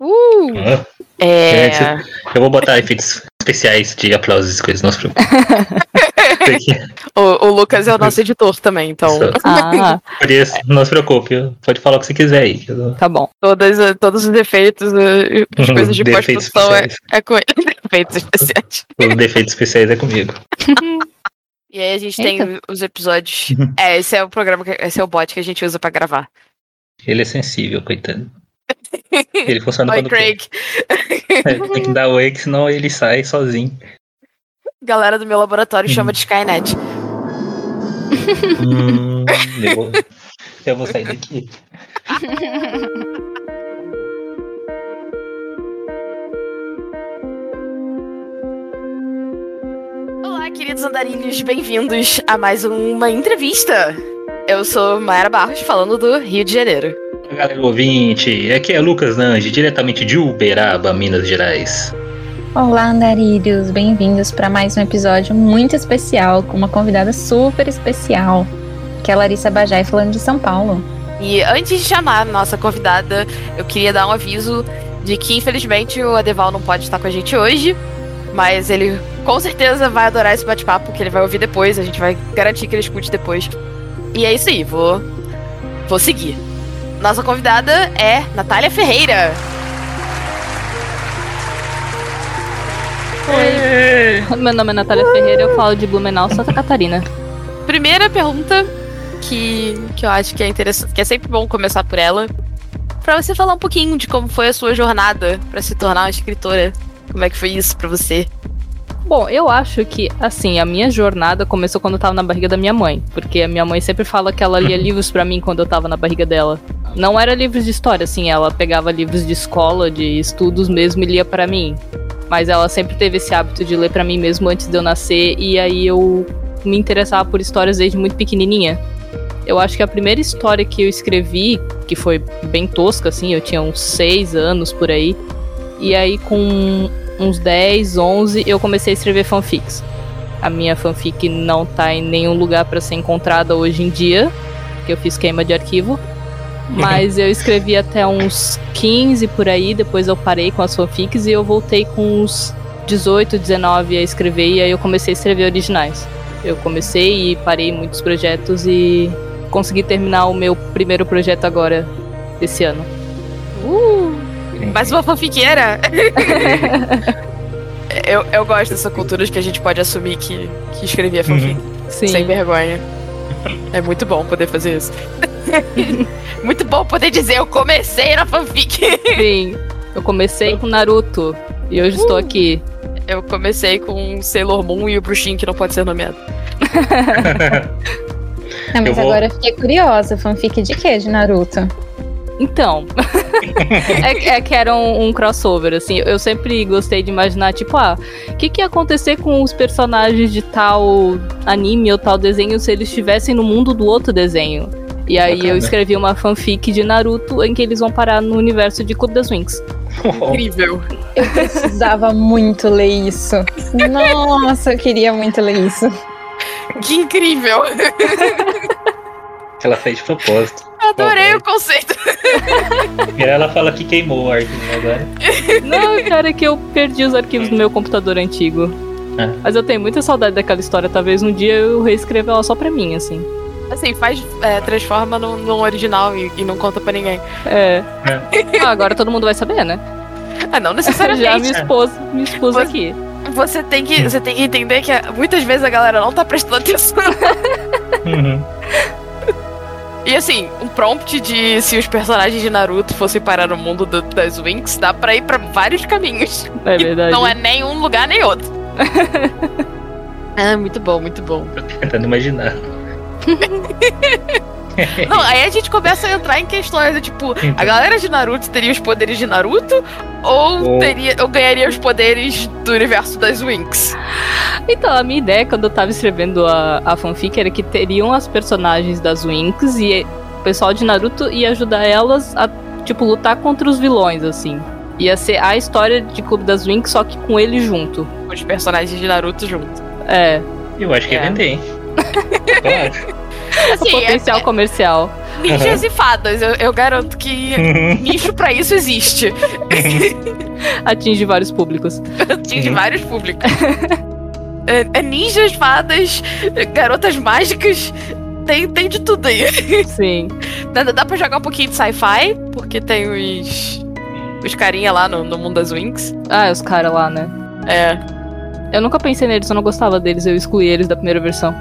Uh! Ah, É. Eu vou botar efeitos especiais de aplausos e coisas, não se preocupe. O, o Lucas é o nosso editor também, então Ah, Por isso, não se preocupe. Pode falar o que você quiser aí. Tá bom. todas, todos os defeitos, eh, as Uhum, coisas de defeitos pós-produção é, é com ele. Defeitos especiais. Os defeitos especiais é comigo. E aí a gente Eita. tem os episódios. É, esse é o programa, que, esse é o bot que a gente usa pra gravar. Ele é sensível, coitado. Ele funciona Oi, quando Craig. É, tem que dar oi, senão ele sai sozinho. Galera do meu laboratório chama de Skynet. Hum, eu, vou, eu vou sair daqui. Olá, queridos andarilhos, bem-vindos a mais uma entrevista. Eu sou Mayara Barros, falando do Rio de Janeiro. Galera ouvinte, aqui é Lucas Nange, diretamente de Uberaba, Minas Gerais. Olá, andarilhos! Bem-vindos para mais um episódio muito especial com uma convidada super especial, que é a Larissa Bajai, falando de São Paulo. E antes de chamar a nossa convidada, eu queria dar um aviso de que, infelizmente, o Adeval não pode estar com a gente hoje, mas ele com certeza vai adorar esse bate-papo, que ele vai ouvir depois, a gente vai garantir que ele escute depois. E é isso aí, vou, vou seguir. Nossa convidada é Natália Ferreira. Oi. Meu nome é Natália Ferreira, eu falo de Blumenau, Santa Catarina. Primeira pergunta que, que eu acho que é interessante, que é sempre bom começar por ela, Pra você falar um pouquinho de como foi a sua jornada pra se tornar uma escritora. Como é que foi isso pra você? Bom, eu acho que, assim, a minha jornada começou quando eu tava na barriga da minha mãe. Porque a minha mãe sempre fala que ela lia livros pra mim quando eu tava na barriga dela. Não era livros de história, assim, ela pegava livros de escola, de estudos mesmo e lia pra mim. Mas ela sempre teve esse hábito de ler pra mim mesmo antes de eu nascer, e aí eu me interessava por histórias desde muito pequenininha. Eu acho que a primeira história que eu escrevi, que foi bem tosca, assim, eu tinha uns 6 anos por aí. E aí, com uns 10, 11, eu comecei a escrever fanfics. A minha fanfic não tá em nenhum lugar para ser encontrada hoje em dia, porque eu fiz queima de arquivo. Mas eu escrevi até uns 15 por aí, depois eu parei com as fanfics e eu voltei com uns 18, 19 a escrever e aí eu comecei a escrever originais. Eu comecei e parei muitos projetos e consegui terminar o meu primeiro projeto agora, esse ano. Uh! Mais uma fanfiqueira! eu, eu gosto dessa cultura de que a gente pode assumir que, que escrevia fanfic. Sim. Sem vergonha. É muito bom poder fazer isso. muito bom poder dizer, eu comecei na fanfic. Sim. Eu comecei com Naruto e hoje estou aqui. Eu comecei com Sailor Moon e o bruxinho que não pode ser nomeado. Não, mas Eu vou- agora eu fiquei curiosa. Fanfic de quê? De Naruto? Então, é, é que era um, um crossover, assim. Eu sempre gostei de imaginar, tipo, ah, o que, que ia acontecer com os personagens de tal anime ou tal desenho se eles estivessem no mundo do outro desenho? E aí Bacana. eu escrevi uma fanfic de Naruto em que eles vão parar no universo de Clube das Winx. Incrível. Eu precisava muito ler isso. Nossa, eu queria muito ler isso. Que incrível. Ela fez de propósito. Adorei o conceito. E ela fala que queimou o arquivo agora. Não, cara, é que eu perdi os arquivos do meu computador antigo. Ah. Mas eu tenho muita saudade daquela história. Talvez um dia eu reescreva ela só pra mim, assim. Assim, faz, é, transforma no, no original e, e não conta pra ninguém. É. Ah, agora todo mundo vai saber, né? Ah, não Já me necessariamente. expôs, me expôs Você- aqui. Você tem que, você tem que entender que ah, muitas vezes a galera não tá prestando atenção. Uhum. E assim, um prompt de se os personagens de Naruto fossem parar no mundo do- das Winx, dá pra ir pra vários caminhos. É verdade. Não é nem um lugar nem outro. ah, muito bom, muito bom. Tô tentando imaginar. Não, aí a gente começa a entrar em questões tipo, a galera de Naruto teria os poderes de Naruto ou, Ou- teria, ou ganharia os poderes do universo das Winx? Então, a minha ideia quando eu tava escrevendo a, a fanfic era que teriam as personagens das Winx e o pessoal de Naruto ia ajudar elas a, tipo, lutar contra os vilões, assim. Ia ser a história de Clube das Winx, só que com ele junto. Os personagens de Naruto junto. É, Eu acho que ia É. vender, hein? Assim, potencial é- comercial. ninjas e fadas. Eu, eu garanto que nicho pra isso existe. Atinge vários públicos. Atinge vários públicos. É, é ninjas, fadas, garotas mágicas. Tem, tem de tudo aí. Sim. Dá, dá pra jogar um pouquinho de sci-fi, porque tem os. Os carinha lá no, no mundo das Winx. Ah, os caras lá, né? É. Eu nunca pensei neles, eu não gostava deles, eu excluí eles da primeira versão.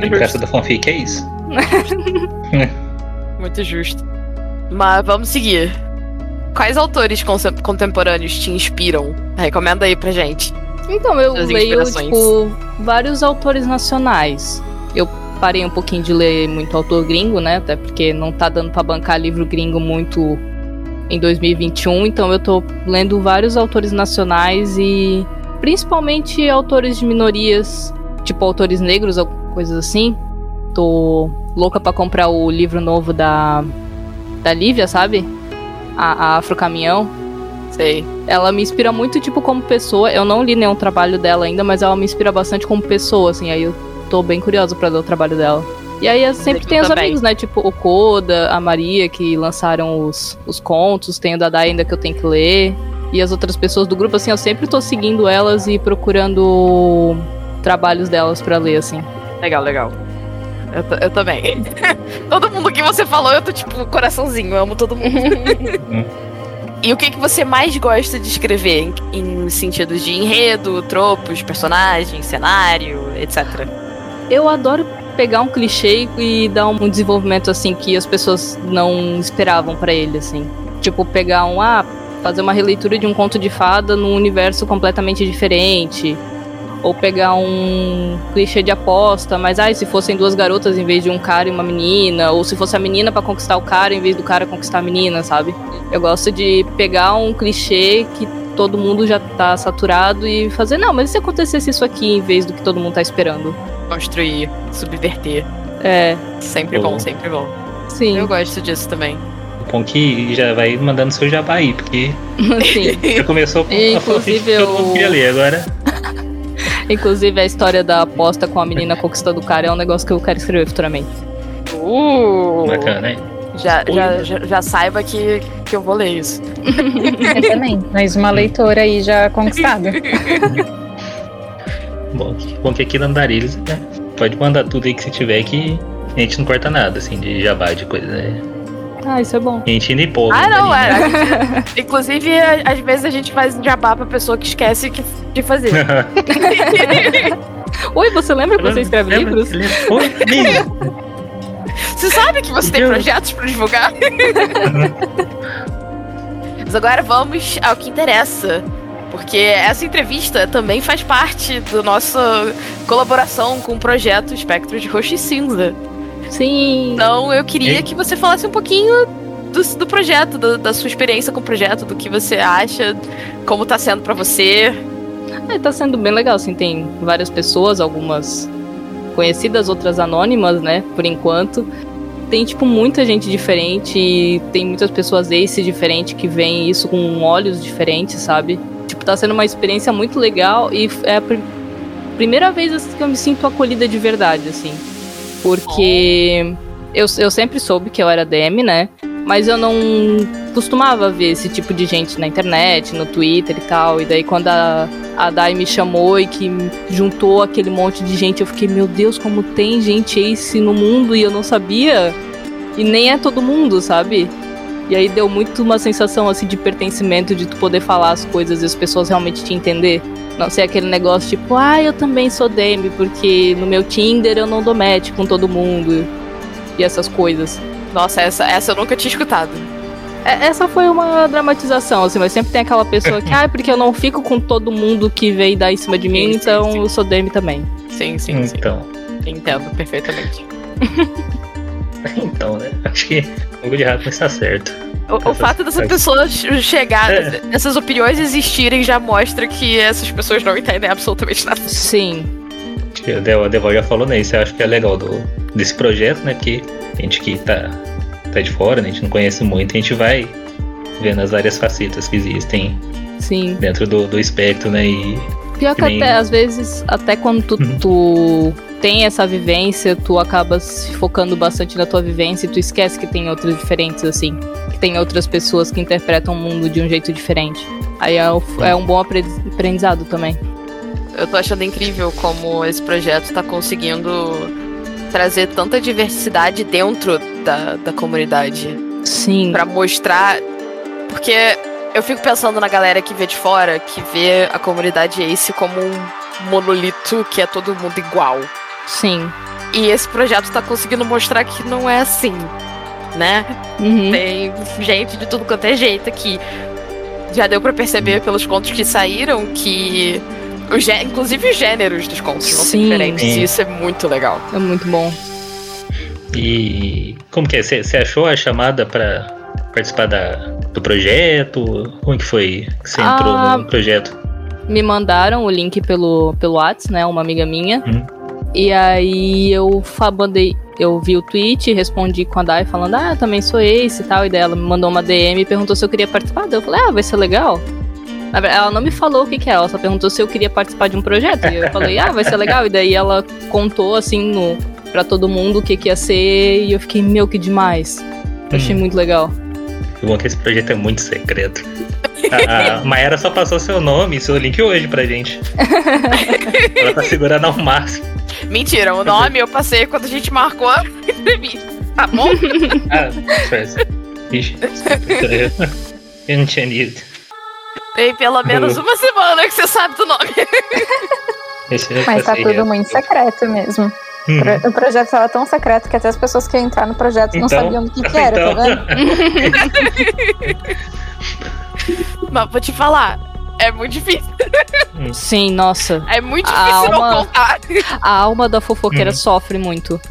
A graça da fanfic é isso. Muito justo. Mas vamos seguir. Quais autores contemporâneos te inspiram? Recomenda aí pra gente. Então, eu leio, tipo, vários autores nacionais. Eu parei um pouquinho de ler muito autor gringo, né? Até porque não tá dando pra bancar livro gringo muito em 2021. Então eu tô lendo vários autores nacionais e principalmente autores de minorias, tipo autores negros, coisas assim. Tô louca pra comprar o livro novo da, da Lívia, sabe? A, a Afro Caminhão Sei. ela me inspira muito, tipo, como pessoa. Eu não li nenhum trabalho dela ainda, mas ela me inspira bastante como pessoa, assim. Aí eu tô bem curiosa pra ler o trabalho dela. E aí eu sempre tem os também. amigos, né? Tipo, o Koda, a Maria, que lançaram os, os contos. Tem o Dadá ainda que eu tenho que ler. E as outras pessoas do grupo, assim, eu sempre tô seguindo elas e procurando trabalhos delas pra ler, assim. Legal, legal. Eu, eu também. todo mundo que você falou, eu tô tipo, coraçãozinho, eu amo todo mundo. e o que, que você mais gosta de escrever? Em, em sentidos de enredo, tropos, personagens, cenário, etc. Eu adoro pegar um clichê e dar um desenvolvimento assim que as pessoas não esperavam pra ele, assim. Tipo, pegar um ah, fazer uma releitura de um conto de fada num universo completamente diferente. Ou pegar um clichê de aposta, mas ai, se fossem duas garotas em vez de um cara e uma menina, ou se fosse a menina pra conquistar o cara em vez do cara conquistar a menina, sabe? Eu gosto de pegar um clichê que todo mundo já tá saturado e fazer, não, mas e se acontecesse isso aqui em vez do que todo mundo tá esperando? Construir, subverter. É, Sempre Boa. bom, sempre bom. sim. Eu gosto disso também. Bom que já vai mandando seu jabá aí, porque Sim. já começou com a Inclusive, que eu- queria ler. Agora, Inclusive, a história da aposta com a menina conquistando o cara é um negócio que eu quero escrever futuramente. Uh! bacana, hein? Já, já, já, já saiba que, que eu vou ler isso. Eu também. Mais uma leitora aí já conquistada. Bom, que- bom que aqui no Andarilhos, né? Pode mandar tudo aí que você tiver que a gente não corta nada, assim, de jabá, de coisa, né? Ah, isso é bom. Gente ainda empolga. Ah, não, né? é. Inclusive, a- às vezes a gente faz jabá pra pessoa que esquece que- de fazer. Oi, você lembra que você escreve Lembra? livros? Lembra? Você sabe que você tem projetos pra divulgar? Mas agora vamos ao que interessa. Porque essa entrevista também faz parte da nossa colaboração com o projeto Espectro de Roxo e Cinza. Sim. Então eu queria E? que você falasse um pouquinho do, do projeto, do- da sua experiência com o projeto, do que você acha, como tá sendo pra você. É, tá sendo bem legal, assim, tem várias pessoas, algumas conhecidas, outras anônimas, né, por enquanto. Tem, tipo, muita gente diferente e tem muitas pessoas ace diferentes que veem isso com olhos diferentes, sabe? Tipo, tá sendo uma experiência muito legal e é a pr- primeira vez assim, que eu me sinto acolhida de verdade, assim. Porque eu, eu sempre soube que eu era DM, né? Mas eu não costumava ver esse tipo de gente na internet, no Twitter e tal. E daí quando a, a Dai me chamou e que juntou aquele monte de gente, eu fiquei, meu Deus, como tem gente ace no mundo e eu não sabia. E nem é todo mundo, sabe? E aí deu muito uma sensação assim de pertencimento, de tu poder falar as coisas e as pessoas realmente te entender. Não ser aquele negócio tipo, ah, eu também sou DM, porque no meu Tinder eu não dou match com todo mundo. E essas coisas. Nossa, essa, essa eu nunca tinha escutado. É, Essa foi uma dramatização, assim, mas sempre tem aquela pessoa que, ah, porque eu não fico com todo mundo que veio dar em cima de mim, Sim, então sim. eu sou DM também. Sim, sim, sim. Então, Entendo perfeitamente. então, né? Acho que o de Rato não está certo. O, o fato dessas essas- pessoas chegar, É. essas opiniões existirem, já mostra que essas pessoas não entendem absolutamente nada. Sim. A Deval, já falou nisso, eu acho que é legal do, desse projeto, né? Porque a gente que tá, tá de fora, né, a gente não conhece muito, a gente vai vendo as várias facetas que existem Sim. dentro do, do espectro, né? E Pior que, Que nem- até, às vezes, até quando tu, Uhum. tu tem essa vivência, tu acaba se focando bastante na tua vivência e tu esquece que tem outras diferentes, assim. Que tem outras pessoas que interpretam o mundo de um jeito diferente. Aí é, o- é um bom apre- aprendizado também. Eu tô achando incrível como esse projeto tá conseguindo trazer tanta diversidade dentro da, da comunidade. Sim. Pra mostrar. Porque eu fico pensando na galera que vê de fora, que vê a comunidade Ace como um monolito que é todo mundo igual. Sim. E esse projeto tá conseguindo mostrar que não é assim, né? Uhum. Tem gente de tudo quanto é jeito aqui. Já deu pra perceber pelos contos que saíram que. O gê- inclusive os gêneros dos contos vão ser diferentes. E isso é muito legal. É muito bom. E como que é? Você achou a chamada pra participar da, do projeto? Como que foi que você entrou Ah, no projeto? Me mandaram o link pelo, pelo WhatsApp, né? Uma amiga minha. Hum. E aí eu fa- mandei. Eu vi o tweet, respondi com a Dai falando, ah, eu também sou esse e tal. E daí ela me mandou uma DM e perguntou se eu queria participar. Daí eu falei, ah, vai ser legal. Ela não me falou o que, que é, ela só perguntou se eu queria participar de um projeto. E eu falei, ah, vai ser legal. E daí ela contou assim no, pra todo mundo o que, que ia ser. E eu fiquei, meu, que demais. Achei Hum. muito legal. O bom que esse projeto é muito secreto. A, a Maera só passou seu nome e seu link hoje pra gente. Ela tá segurando ao máximo. Mentira, o nome eu passei quando a gente marcou a entrevista. Tá bom? Ah. Ixi. Eu não tinha lido. Tem pelo menos uma semana que você sabe do nome. Mas tá tudo muito secreto mesmo. Hum. Pro- O projeto tava tão secreto que até as pessoas que iam entrar no projeto não Então, sabiam do que, que era, então. tá vendo? Mas vou te falar, é muito difícil. Sim, nossa. É muito A difícil não alma- contar. A alma da fofoqueira Hum. sofre muito.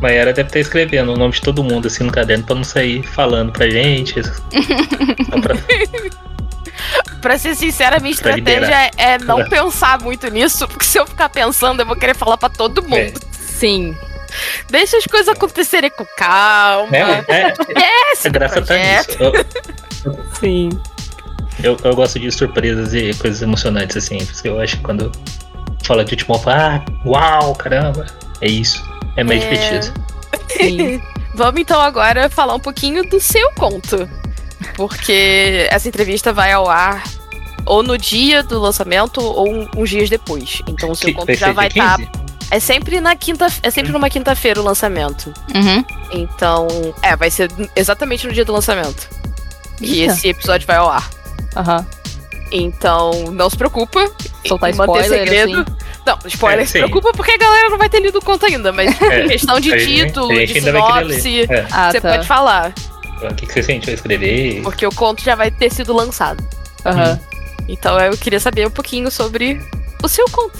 Maera deve estar escrevendo o nome de todo mundo assim no caderno pra não sair falando pra gente. Só pra- Pra ser sincera, minha estratégia é não É. pensar muito nisso, porque se eu ficar pensando, eu vou querer falar pra todo mundo. É. Sim. Deixa as coisas acontecerem com calma. É, é, do graça tá nisso. Eu, Sim. eu, eu gosto de surpresas e coisas emocionantes, assim. Porque eu acho que quando fala de último, ah, uau, caramba. É isso. É mais É. divertido. Sim. Vamos então agora falar um pouquinho do seu conto. Porque essa entrevista vai ao ar ou no dia do lançamento ou um- uns dias depois. Então o seu Que conto vai já vai estar. 15? É sempre na quinta. É sempre numa quinta-feira o lançamento. Uhum. Então. É, vai ser exatamente no dia do lançamento. E Eita. esse episódio vai ao ar. Aham. Então, não se preocupa. Soltar spoiler, segredo. assim. Não, spoiler É, se preocupa porque a galera não vai ter lido o conto ainda, mas É, questão de título, de sinopse. É. Ah, você tá. pode falar. O que, que você sente ao escrever? Porque o conto já vai ter sido lançado. Aham. Então eu queria saber um pouquinho sobre o seu conto.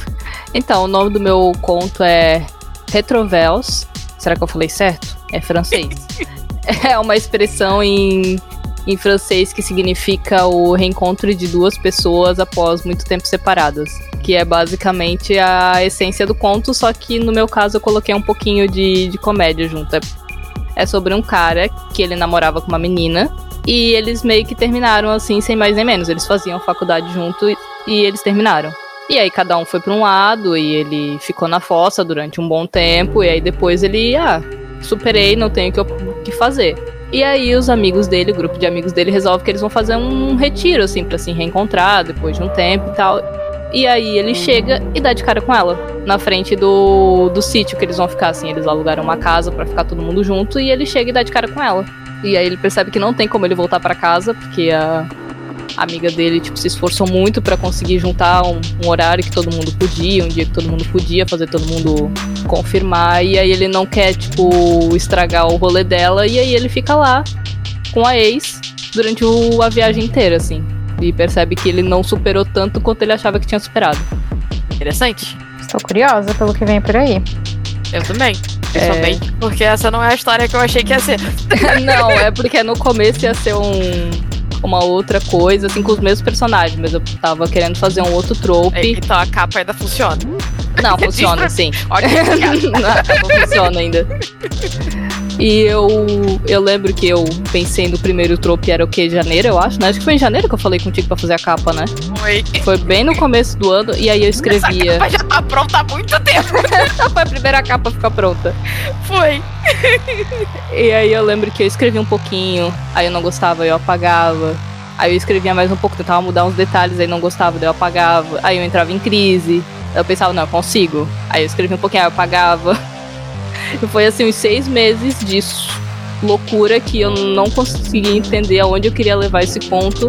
Então, o nome do meu conto é Retrovels. Será que eu falei certo? É francês. é uma expressão em, em francês que significa o reencontro de duas pessoas após muito tempo separadas. Que é basicamente a essência do conto, só que no meu caso eu coloquei um pouquinho de, de comédia junto. É, é sobre um cara que ele namorava com uma menina. E eles meio que terminaram assim, sem mais nem menos. Eles faziam faculdade junto e, e eles terminaram. E aí cada um foi para um lado e ele ficou na fossa durante um bom tempo. E aí depois ele, ah, superei, não tenho o que, que fazer. E aí os amigos dele, o grupo de amigos dele, resolve que eles vão fazer um retiro, assim, pra se reencontrar depois de um tempo e tal. E aí ele chega e dá de cara com ela. Na frente do, do sítio que eles vão ficar, assim. Eles alugaram uma casa pra ficar todo mundo junto. E ele chega e dá de cara com ela. E aí ele percebe que não tem como ele voltar pra casa, porque a amiga dele, tipo, se esforçou muito pra conseguir juntar um, um horário que todo mundo podia, um dia que todo mundo podia, fazer todo mundo confirmar. E aí ele não quer, tipo, estragar o rolê dela. E aí ele fica lá com a ex durante o- a viagem inteira, assim. E percebe que ele não superou tanto quanto ele achava que tinha superado. Interessante. Estou curiosa pelo que vem por aí. Eu também. Principalmente porque essa não é a história que eu achei que ia ser. não, é porque no começo ia ser um, uma outra coisa, assim, com os mesmos personagens, mas eu tava querendo fazer um outro É, trope. Então a capa ainda funciona. Não, funciona sim. Obrigada. não, não funciona ainda. E eu, eu lembro que eu pensei no primeiro trope, era o que? Janeiro, eu acho, né? Acho que foi em janeiro que eu falei contigo pra fazer a capa, né? Foi. Foi bem no começo do ano, e aí eu escrevia. Essa capa já tá pronta há muito tempo. foi a primeira capa a ficar pronta. Foi. E aí eu lembro que eu escrevi um pouquinho, aí eu não gostava, eu apagava. Aí eu escrevia mais um pouco, tentava mudar uns detalhes, aí não gostava, daí eu apagava. Aí eu entrava em crise. Eu pensava, não, eu consigo. Aí eu escrevia um pouquinho, aí eu apagava. Foi assim, uns seis meses disso. Loucura que eu não conseguia entender aonde eu queria levar esse conto.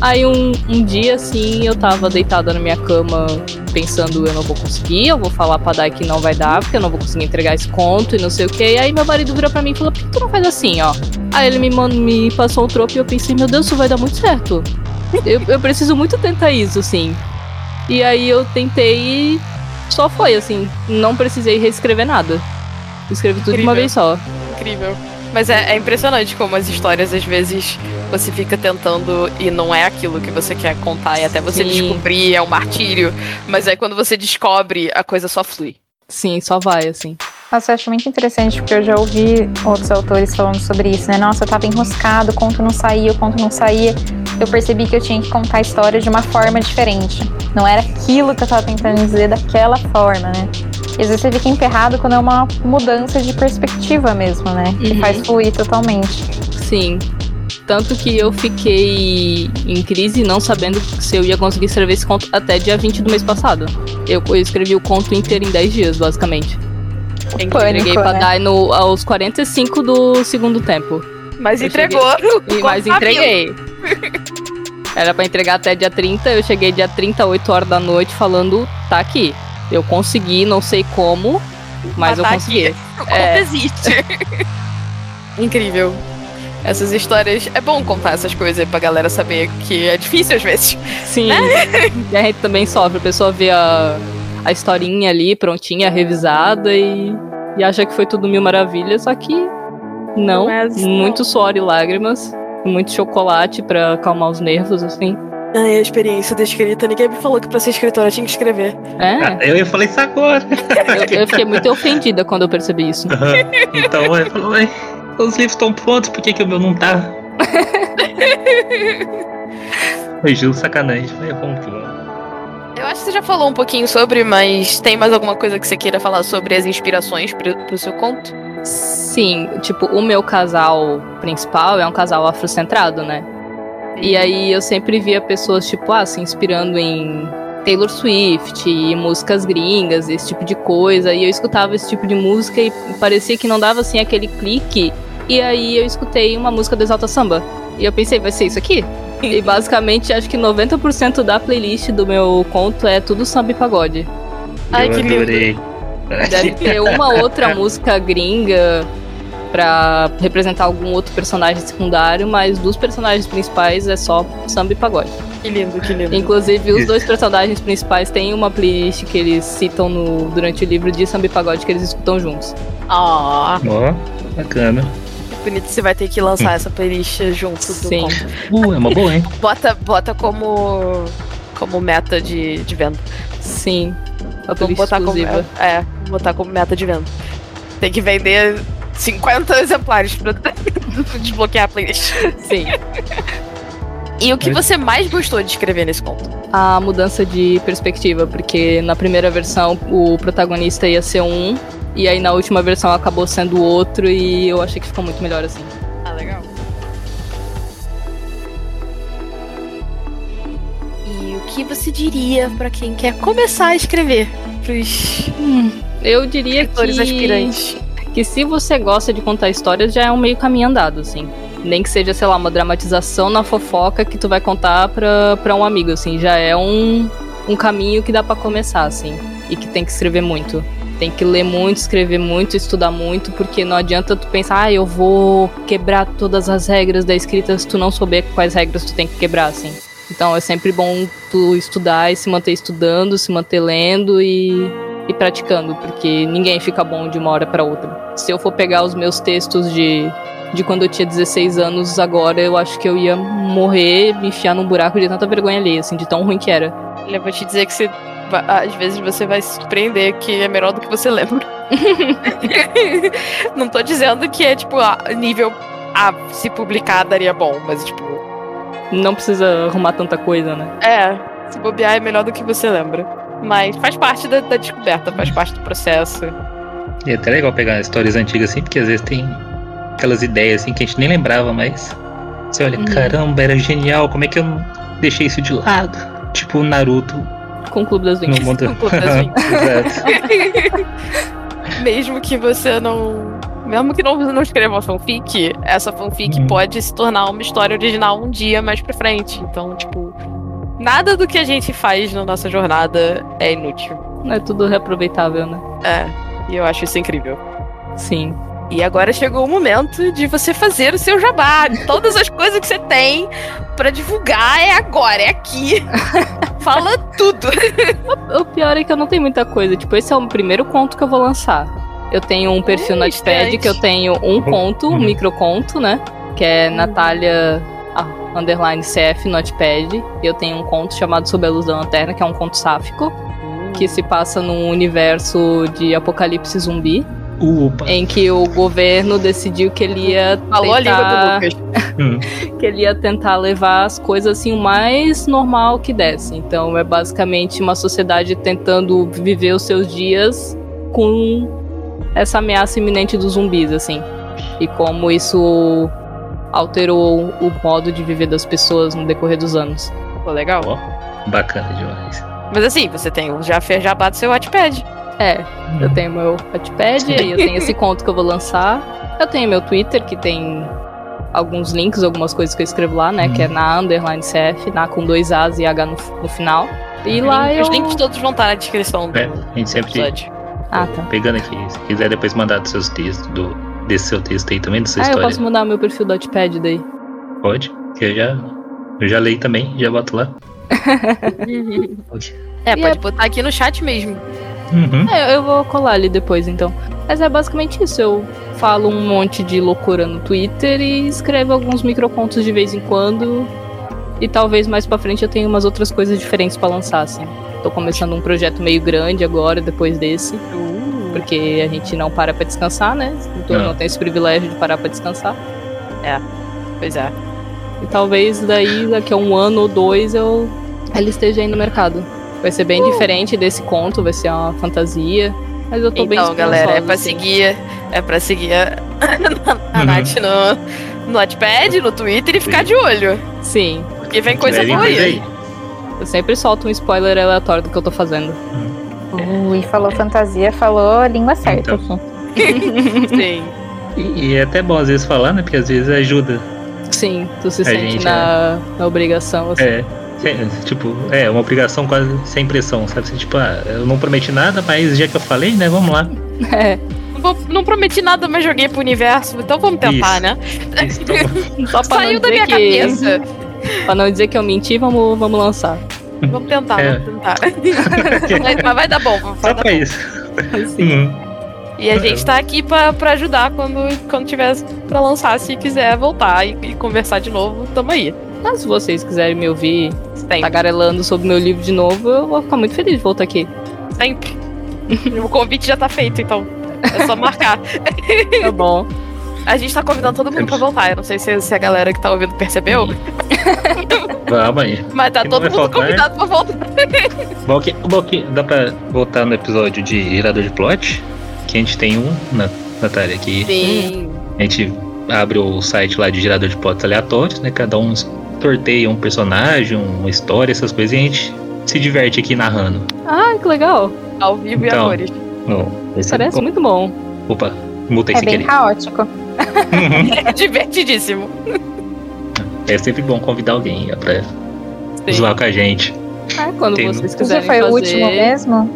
Aí um, um dia, assim, eu tava deitada na minha cama pensando, eu não vou conseguir, eu vou falar pra Dai que não vai dar, porque eu não vou conseguir entregar esse conto e não sei o que. Aí meu marido virou pra mim e falou, por que tu não faz assim, ó? Aí ele me, me passou um troco e eu pensei, meu Deus, isso vai dar muito certo. eu, eu preciso muito tentar isso, assim. E aí eu tentei e só foi, assim, não precisei reescrever nada. Escrevi tudo de uma Incrível. vez só. Incrível. Mas é, é impressionante como as histórias, às vezes, você fica tentando e não é aquilo que você quer contar. E até você Sim. descobrir é um martírio. Mas aí quando você descobre, a coisa só flui. Sim, só vai, assim. Nossa, eu acho muito interessante, porque eu já ouvi outros autores falando sobre isso, né? Nossa, eu tava enroscado, o conto não saía, o conto não saía. Eu percebi que eu tinha que contar a história de uma forma diferente. Não era aquilo que eu tava tentando dizer daquela forma, né? E às vezes você fica emperrado quando é uma mudança de perspectiva mesmo, né? Que Uhum. faz fluir totalmente. Sim. Tanto que eu fiquei em crise não sabendo se eu ia conseguir escrever esse conto até dia 20 do mês passado. Eu, eu escrevi o conto inteiro em 10 dias, basicamente. Incrível. Entreguei Pânico, pra né? Dai no, aos 45 do segundo tempo. Mas Eu entregou. E, mas entreguei. Era pra entregar até dia 30, eu cheguei dia 30, 8 horas da noite, falando, tá aqui. Eu consegui, não sei como, mas Mas eu consegui. aqui. Conto É. existe. Incrível. Essas histórias. É bom contar essas coisas pra galera saber que é difícil às vezes. Sim. e a gente também sofre. A pessoa vê a, a historinha ali prontinha, revisada e, e acha que foi tudo mil maravilhas, só que não. Não é assim, muito suor e lágrimas. Muito chocolate pra acalmar os nervos, assim. Ai, a experiência da escrita. Ninguém me falou que pra ser escritora tinha que escrever. É, Ah, eu ia falar isso agora. eu, eu fiquei muito ofendida quando eu percebi isso. Aham. Então, ele falou, "Ué, os livros estão prontos, por que, que o meu não tá? Foi justo sacanagem. Falei, vamos que vamos. Eu acho que você já falou um pouquinho sobre, mas tem mais alguma coisa que você queira falar sobre as inspirações pro, pro seu conto? Sim, tipo, o meu casal principal é um casal afrocentrado, né? E aí eu sempre via pessoas, tipo, ah, se inspirando em Taylor Swift e músicas gringas, esse tipo de coisa. E eu escutava esse tipo de música e parecia que não dava assim aquele clique. E aí eu escutei uma música do Exalta Samba. E eu pensei, vai ser isso aqui? E basicamente acho que 90% da playlist do meu conto é tudo samba e pagode. Ai, eu que lindo. adorei. Deve ter uma outra música gringa pra representar algum outro personagem secundário, mas dos personagens principais é só samba e pagode. Que lindo, que lindo. Inclusive, os dois personagens principais têm uma playlist que eles citam no, durante o livro de samba e pagode que eles escutam juntos. Ah, Ó, bacana. bonito. Você vai ter que lançar essa playlist junto do Sim. conto. Uh, é uma boa, hein? Bota, bota como, como meta de, de venda. Sim. A Vamos playlist botar como, exclusiva. é, botar como meta de venda. Tem que vender 50 exemplares pra desbloquear a playlist. Sim. E o que você mais gostou de escrever nesse conto? A mudança de perspectiva, porque na primeira versão o protagonista ia ser um, e aí na última versão acabou sendo outro, e eu achei que ficou muito melhor assim. Ah, legal. E o que você diria pra quem quer começar a escrever? Pros Hum, eu diria escritores que, aspirantes. Que se você gosta de contar histórias, já é um meio caminho andado, assim. Nem que seja, sei lá, uma dramatização na fofoca que tu vai contar pra, pra um amigo, assim. Já é um, um caminho que dá pra começar, assim. E que tem que escrever muito. Tem que ler muito, escrever muito, estudar muito, porque não adianta tu pensar, ah, eu vou quebrar todas as regras da escrita se tu não souber quais regras tu tem que quebrar, assim. Então é sempre bom tu estudar e se manter estudando, se manter lendo e, e praticando, porque ninguém fica bom de uma hora para outra. Se eu for pegar os meus textos de, de quando eu tinha 16 anos, agora eu acho que eu ia morrer, me enfiar num buraco de tanta vergonha alheia, assim, de tão ruim que era. Eu vou te dizer que você, às vezes você vai se surpreender que é melhor do que você lembra. não tô dizendo que é, tipo, a nível A, se publicar daria bom, mas, tipo, Não precisa arrumar tanta coisa, né? é, se bobear é melhor do que você lembra. Mas faz parte da, da descoberta, faz parte do processo. E é até legal pegar histórias antigas assim, porque às vezes tem aquelas ideias assim que a gente nem lembrava, mas você olha, Uhum. caramba, era genial, como é que eu não deixei isso de lado? Tipo o Naruto Com o Clube das Vinganças. mundo. No Clube das Exato. Mesmo que você não. Mesmo que não, não escreva uma fanfic, essa fanfic Uhum. pode se tornar uma história original um dia mais pra frente. Então, tipo, nada do que a gente faz na nossa jornada é inútil. É tudo reaproveitável, né? É, e eu acho isso incrível. Sim. E agora chegou o momento de você fazer o seu jabá. Todas as coisas que você tem pra divulgar é agora, é aqui. Fala tudo. O pior é que eu não tenho muita coisa. Tipo, esse é o primeiro conto que eu vou lançar. Eu tenho um perfil no estreante. que eu tenho um conto, um microconto, né? Que é Natália ah, underline CF Notepad. E eu tenho um conto chamado Sob a Luz da Lanterna, que é um conto sáfico, que se passa num universo de apocalipse zumbi, Upa. em que o governo decidiu que ele ia Falou a língua do tentar. Hum. que ele ia tentar levar as coisas assim o mais normal que desse. Então é basicamente uma sociedade tentando viver os seus dias com essa ameaça iminente dos zumbis, assim. E como isso alterou o modo de viver das pessoas no decorrer dos anos. Pô, legal. Ó, bacana demais. Mas assim, você tem o já fez jabá do seu Wattpad. É, eu tenho meu Wattpad, aí eu tenho esse conto que eu vou lançar. Eu tenho meu Twitter, que tem alguns links, algumas coisas que eu escrevo lá, né? Uhum. Que é na underline CF, na com dois As e H no, no final. E lá eu... Os links todos vão estar na descrição do É, a gente sempre episódio. Ah, tá. pegando aqui. Se quiser depois mandar dos seus textos, do, desse seu texto aí também, dessa Ah, eu história, posso mudar meu perfil do Wattpad daí. pode. Que eu já, eu já leio também, já boto lá. É, E pode é- botar aqui no chat mesmo. Uhum. É, eu vou colar ali depois, então. Mas é basicamente isso. Eu falo um monte de loucura no Twitter e escrevo alguns microcontos de vez em quando. E talvez mais pra frente eu tenha umas outras coisas diferentes pra lançar, assim. Tô começando um projeto meio grande agora, depois desse. Porque a gente não para pra descansar, né? Então Não. não tenho esse privilégio de parar pra descansar. Pois é. E talvez daí, daqui a um ano ou dois, eu ele esteja aí no mercado. Vai ser bem diferente desse conto, vai ser uma fantasia. Mas eu tô bem Então, galera, é pra assim. seguir. É pra seguir a, a Uhum. Nath no, no Notepad, no Twitter e ficar Sim. de olho. Sim, Porque vem coisa boa aí. eu sempre solto um spoiler aleatório do que eu tô fazendo. Ui, falou fantasia, falou língua certa Então. aqui. Sim. E, e é até bom às vezes falar, né? Porque às vezes ajuda. Sim, tu se A sente gente na, na obrigação, assim. É. é, Tipo, é uma obrigação quase sem pressão, sabe? Assim, tipo, ah, eu não prometi nada, mas já que eu falei, né? Vamos lá. É, Não, não prometi nada, mas joguei pro universo, então vamos tentar, Isso. né? Isso, então, só pra Saiu não da dizer minha que, cabeça. Pra não dizer que eu menti, vamos, vamos lançar. Vamos tentar, É. vamos tentar. mas, mas vai dar bom. Vai só dar pra bom. isso. Sim. Uhum. E a gente tá aqui pra, pra ajudar quando, quando tiver pra lançar, se quiser voltar e, e conversar de novo, tamo aí. Mas se vocês quiserem me ouvir Sempre. tagarelando sobre meu livro de novo, eu vou ficar muito feliz de voltar aqui. Sempre. o convite já tá feito, então. É só marcar. Tá bom. A gente tá convidando todo mundo pra voltar. Eu não sei se, se a galera que tá ouvindo percebeu, Vamos aí. mas tá Que todo vai mundo faltar. convidado pra voltar. Bom que, bom que dá pra voltar no episódio de Girador de Plot, que a gente tem um, na, Natália, que Sim. a gente abre o site lá de Girador de Plots aleatórios, né? Cada um sorteia um personagem, uma história, essas coisas, e a gente se diverte aqui narrando. Ah, que legal. Ao vivo e a Então. cores. Esse Parece é... muito bom. Opa, multa É esse bem querer. É divertidíssimo. É sempre bom convidar alguém é pra Sim. zoar com a gente. Ah, quando Tem- vocês quiserem foi fazer... o último mesmo?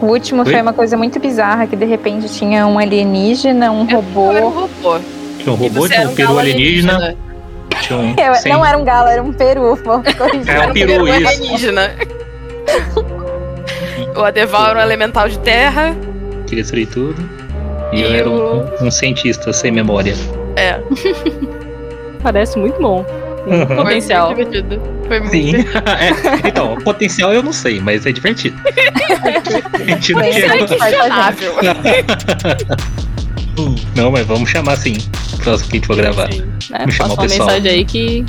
O último Oi? foi uma coisa muito bizarra, que de repente tinha um alienígena, um robô. Eu era um robô. Tinha um robô, você tinha um peru alienígena, tinha um. Eu- sem- Não era um galo, era um peru. É um Era um peru, isso. alienígena. o Adeval era um elemental de terra. Queria destruir tudo. E, eu era um, um cientista sem memória. É. Parece muito bom. Uhum. Potencial. Foi muito divertido. Foi muito Sim. divertido. É, então, potencial eu não sei, mas é divertido. A gente não é. Não, mas vamos chamar sim. Próximo que a gente for gravar. Sim. Né? Me chamar o uma pessoal. mensagem aí que,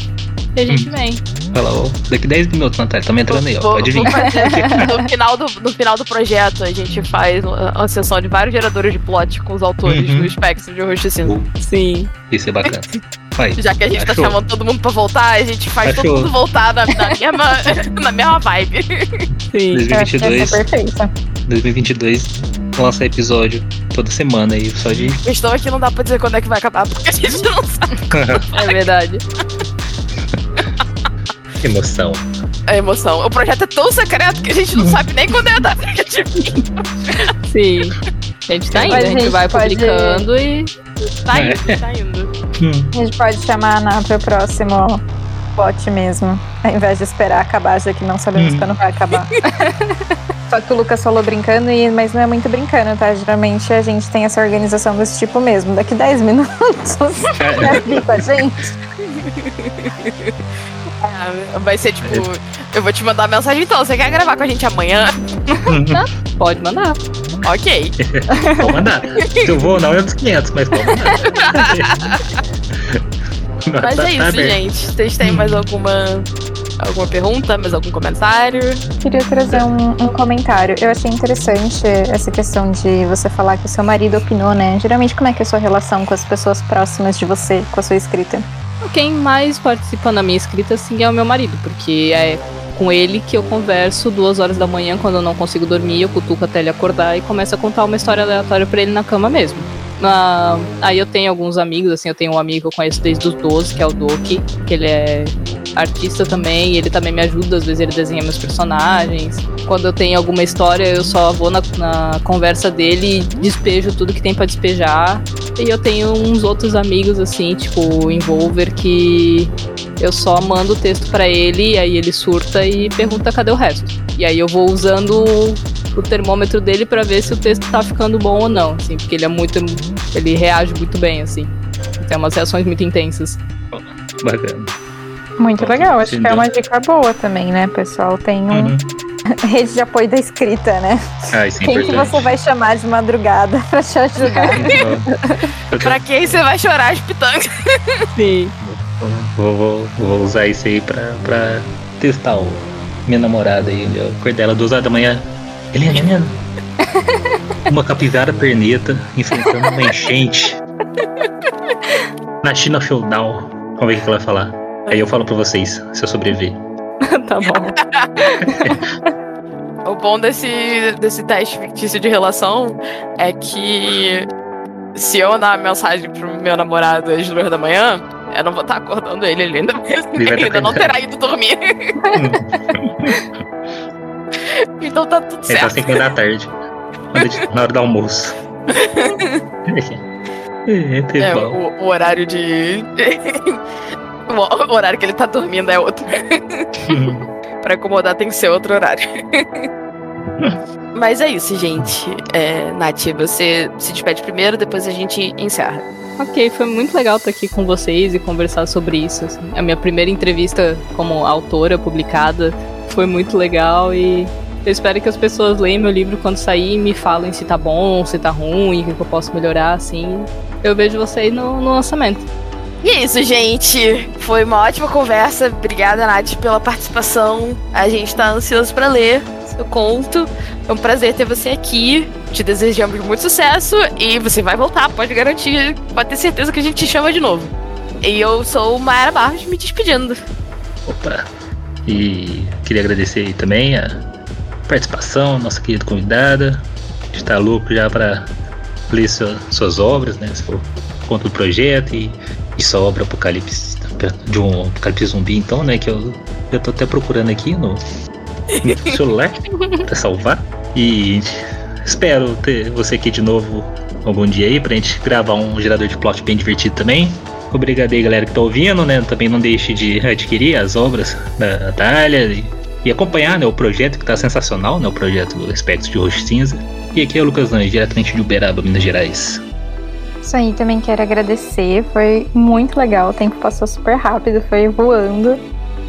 que a gente vem. Fala, ó, daqui 10 minutos, Natália, tamo entrando aí, ó. Pode vir. no, final do, no final do projeto, a gente faz uma, sessão de vários geradores de plot com os autores Uhum. do espectro de Roxo Cinza. Sim. Isso é bacana. Vai. Já que a gente tá Achou. chamando todo mundo pra voltar, a gente faz todo Achou. mundo voltar na, na mesma, na mesma vibe. Sim. Eu acho que vai 2022, ser perfeito. 2022, lança episódio toda semana aí, só de. A questão é que não dá pra dizer quando é que vai acabar, porque a gente não sabe É verdade. Emoção. a emoção. O projeto é tão secreto que a gente não sabe nem quando é a data a gente Sim. A gente tá indo, a Mas a gente gente vai pode- publicando e. tá É. indo, tá indo. Hum. A gente pode chamar na, pro próximo pote mesmo, ao invés de esperar acabar, já que não sabemos Hum. quando vai acabar. Só que o Lucas falou brincando, e, mas não é muito brincando, tá? Geralmente a gente tem essa organização desse tipo mesmo. Daqui 10 minutos, quer vir com a gente? É, vai ser tipo, eu vou te mandar mensagem então, você quer gravar com a gente amanhã? Pode mandar. Ok. Vou mandar. Se eu vou, não é dos 500, mas vou mandar. Mas Tá- é isso, gente. Vocês têm mais alguma alguma pergunta, mais algum comentário? Queria trazer um, um comentário. Eu achei interessante essa questão de você falar que o seu marido opinou, né? Geralmente, como é que é a sua relação com as pessoas próximas de você, com a sua escrita? Quem mais participa na minha escrita, sim, é o meu marido, porque é com ele que eu converso duas horas da manhã quando eu não consigo dormir, eu cutuco até ele acordar e começo a contar uma história aleatória pra ele na cama mesmo. Na- aí eu tenho alguns amigos, assim, eu tenho um amigo que eu conheço desde os 12, que é o Doki, que ele é artista também, ele também me ajuda, às vezes ele desenha meus personagens. Quando eu tenho alguma história, eu só vou na, na conversa dele e despejo tudo que tem pra despejar. E eu tenho uns outros amigos, assim, tipo o Envolver, que eu só mando o texto pra ele, aí ele surta e pergunta cadê o resto. E aí eu vou usando o termômetro dele pra ver se o texto tá ficando bom ou não, assim, porque ele é muito. ele reage muito bem, assim. Tem umas reações muito intensas. Bacana. Muito legal, acho que é uma dica boa também, né, pessoal? Tem um Uhum. rede de apoio da escrita, né? Ah, isso é Quem que você vai chamar de madrugada pra te ajudar? Pra quem você vai chorar as pitangas? Sim. Vou, vou, vou usar isso aí pra, pra testar o minha namorada aí. Eu acordei ela duas horas da manhã. Helena, Helena. Uma capivara perneta enfrentando uma enchente na China feudal. Vamos ver o que ela vai falar. Aí eu falo pra vocês se eu sobreviver. tá bom. O bom desse, desse teste fictício de relação é que se eu mandar uma mensagem pro meu namorado às duas da manhã, eu não vou estar acordando ele, ele ainda, vai ele tá ainda não acordado. terá ido dormir. então tá tudo tá certo. 5 da tarde. Na hora do almoço. é, teve É, o, o horário de. O, horário que ele tá dormindo é outro. Pra acomodar tem que ser outro horário. Mas é isso, gente. É, Nath, você se despede primeiro, depois a gente encerra. Ok, foi muito legal estar aqui com vocês e conversar sobre isso. assim. A minha primeira entrevista como autora publicada foi muito legal e eu espero que as pessoas leiam meu livro quando sair e me falem se tá bom, se tá ruim, o que que eu posso melhorar, assim. Eu vejo vocês no, no lançamento. E é isso, gente. Foi uma ótima conversa. Obrigada, Nath, pela participação. A gente tá ansioso pra ler seu conto. É um prazer ter você aqui. Te desejamos muito sucesso e você vai voltar, pode garantir, pode ter certeza que a gente te chama de novo. E eu sou Mayara Barros, me despedindo. Opa. E queria agradecer também a participação, nossa querida convidada. A gente tá louco já para ler sua- suas obras, né? Se for conta do projeto e, e sua obra Apocalipse de um Apocalipse zumbi, então, né? Que eu, eu tô até procurando aqui no, no celular pra salvar. E espero ter você aqui de novo algum dia aí pra gente gravar um gerador de plot bem divertido também. Obrigado aí, galera que tá ouvindo, né? Também não deixe de adquirir as obras da Natália e, e acompanhar né, o projeto que tá sensacional, né? O projeto Espectro de Roxo Cinza. E aqui é o Lucas Lange, diretamente de Uberaba, Minas Gerais. Isso aí, também quero agradecer. Foi muito legal. O tempo passou super rápido, foi voando.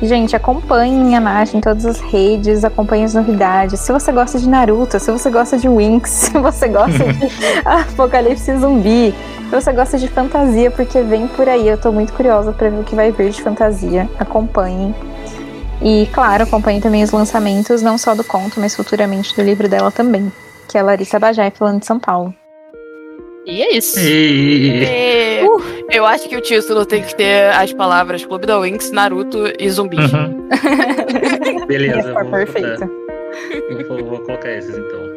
Gente, acompanhem a Nash em todas as redes, acompanhem as novidades. Se você gosta de Naruto, se você gosta de Winx, se você gosta de Apocalipse Zumbi, se você gosta de fantasia, porque vem por aí. Eu tô muito curiosa para ver o que vai vir de fantasia. Acompanhem. E, claro, acompanhem também os lançamentos, não só do conto, mas futuramente do livro dela também, que é a Larissa Bajai, falando de São Paulo. E é isso. E... E Uh. Eu acho que o título tem que ter as palavras Clube da Winx, Naruto e zumbis. Uhum. Beleza, vou, perfeito. vou, vou colocar esses então.